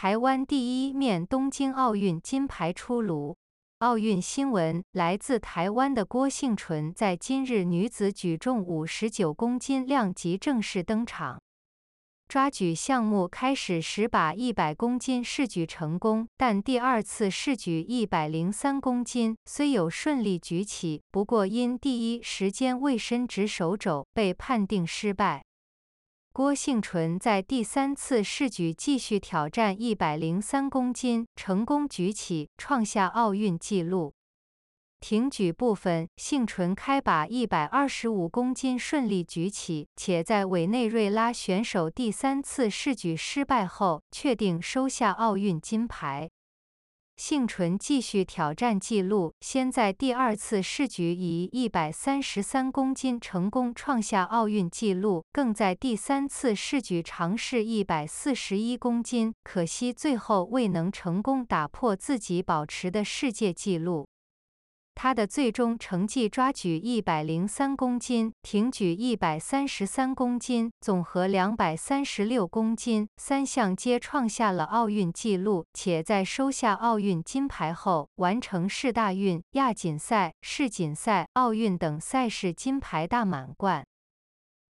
台湾第一面东京奥运金牌出炉。奥运新闻：来自台湾的郭婞淳在今日女子举重五十九公斤量级正式登场。抓举项目开始时把一百公斤试举成功，但第二次试举一百零三公斤虽有顺利举起，不过因第一时间未伸直手肘，被判定失败。郭幸纯在第三次试举继续挑战一百零三公斤，成功举起，创下奥运纪录。挺举部分，幸纯开把一百二十五公斤顺利举起，且在委内瑞拉选手第三次试举失败后，确定收下奥运金牌。幸纯继续挑战纪录，先在第二次试举以一百三十三公斤成功创下奥运纪录，更在第三次试举尝试一百四十一公斤，可惜最后未能成功打破自己保持的世界纪录。他的最终成绩：抓举一百零三公斤，挺举一百三十三公斤，总和两百三十六公斤，三项皆创下了奥运纪录。且在收下奥运金牌后，完成世大运、亚锦赛、世锦赛、奥运等赛事金牌大满贯。